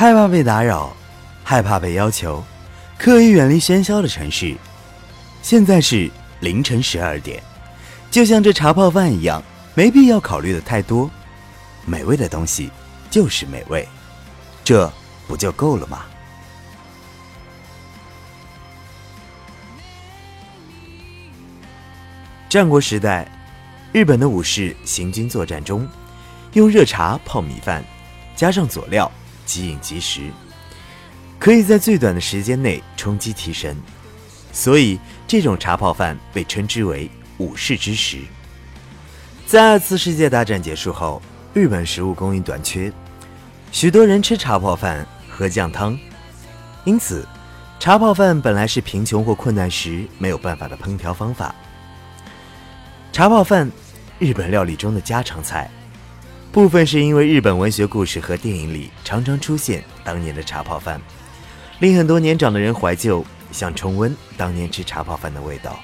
害怕被打扰，害怕被要求，刻意远离喧嚣的城市。现在是凌晨十二点，就像这茶泡饭一样，没必要考虑的太多。美味的东西就是美味，这不就够了吗？战国时代，日本的武士行军作战中，用热茶泡米饭，加上佐料，即饮即食，可以在最短的时间内充饥提神，所以这种茶泡饭被称之为武士之食。在二次世界大战结束后，日本食物供应短缺，许多人吃茶泡饭、喝酱汤，因此，茶泡饭本来是贫穷或困难时没有办法的烹调方法。茶泡饭，日本料理中的家常菜，部分是因为日本文学故事和电影里常常出现当年的茶泡饭，令很多年长的人怀旧，想重温当年吃茶泡饭的味道。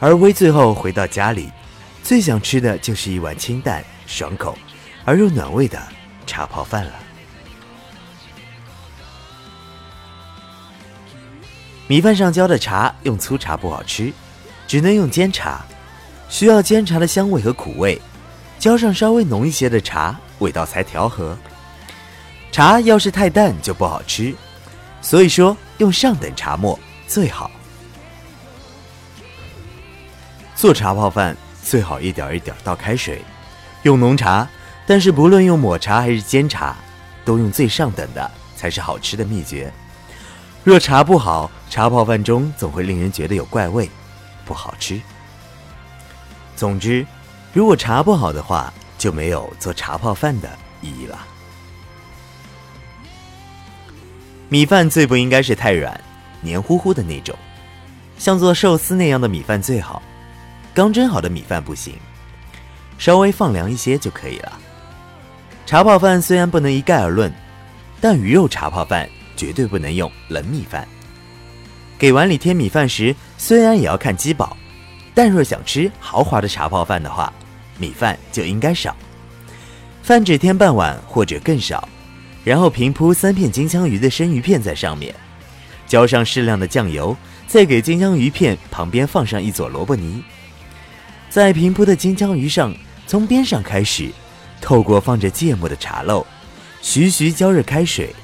而微最后回到家里，最想吃的就是一碗清淡、爽口而又暖胃的茶泡饭了。米饭上浇的茶用粗茶不好吃，只能用煎茶。需要煎茶的香味和苦味，浇上稍微浓一些的茶，味道才调和。茶要是太淡就不好吃，所以说用上等茶末最好。做茶泡饭最好一点一点倒开水，用浓茶，但是不论用抹茶还是煎茶，都用最上等的才是好吃的秘诀。若茶不好，茶泡饭中总会令人觉得有怪味，不好吃。总之，如果茶不好的话，就没有做茶泡饭的意义了。米饭最不应该是太软、黏糊糊的那种，像做寿司那样的米饭最好。刚蒸好的米饭不行，稍微放凉一些就可以了。茶泡饭虽然不能一概而论，但鱼肉茶泡饭绝对不能用冷米饭。给碗里添米饭时，虽然也要看饥饱。但若想吃豪华的茶泡饭的话，米饭就应该少，饭只添半碗或者更少，然后平铺三片金枪鱼的生鱼片在上面，浇上适量的酱油，再给金枪鱼片旁边放上一撮萝卜泥，在平铺的金枪鱼上从边上开始，透过放着芥末的茶漏，徐徐浇热开水，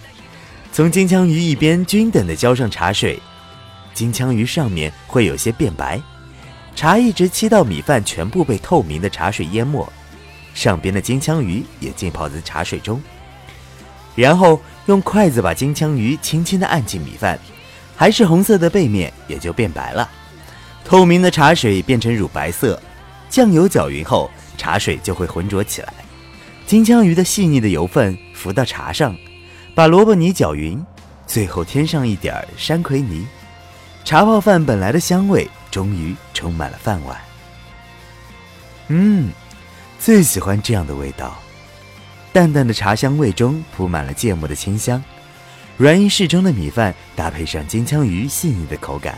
从金枪鱼一边均等的浇上茶水，金枪鱼上面会有些变白。茶一直沏到米饭全部被透明的茶水淹没，上边的金枪鱼也浸泡在茶水中，然后用筷子把金枪鱼轻轻地按进米饭，还是红色的背面也就变白了，透明的茶水变成乳白色，酱油搅匀后，茶水就会浑浊起来，金枪鱼的细腻的油分浮到茶上，把萝卜泥搅匀，最后添上一点山葵泥，茶泡饭本来的香味。终于充满了饭碗。嗯，最喜欢这样的味道，淡淡的茶香味中铺满了芥末的清香，软硬适中的米饭搭配上金枪鱼细腻的口感，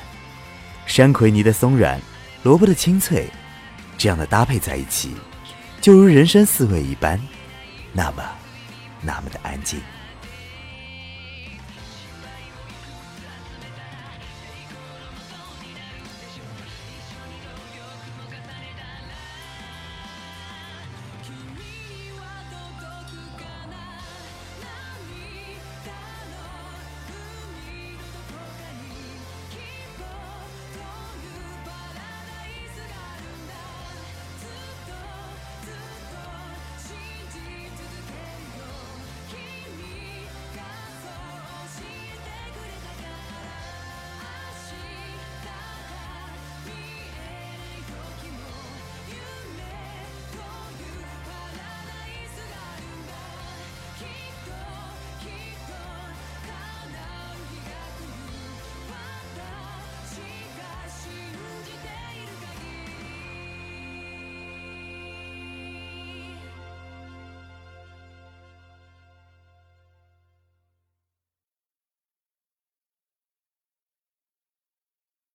山葵泥的松软，萝卜的清脆，这样的搭配在一起，就如人生四味一般，那么，那么的安静。